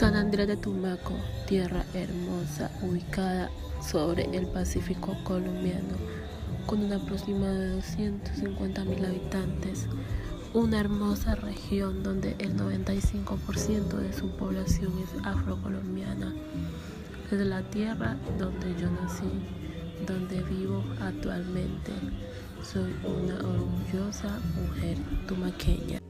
San Andrés de Tumaco, tierra hermosa ubicada sobre el Pacífico colombiano, con un aproximado de 250 mil habitantes, una hermosa región donde el 95% de su población es afrocolombiana. Es la tierra donde yo nací, donde vivo actualmente. Soy una orgullosa mujer tumaqueña.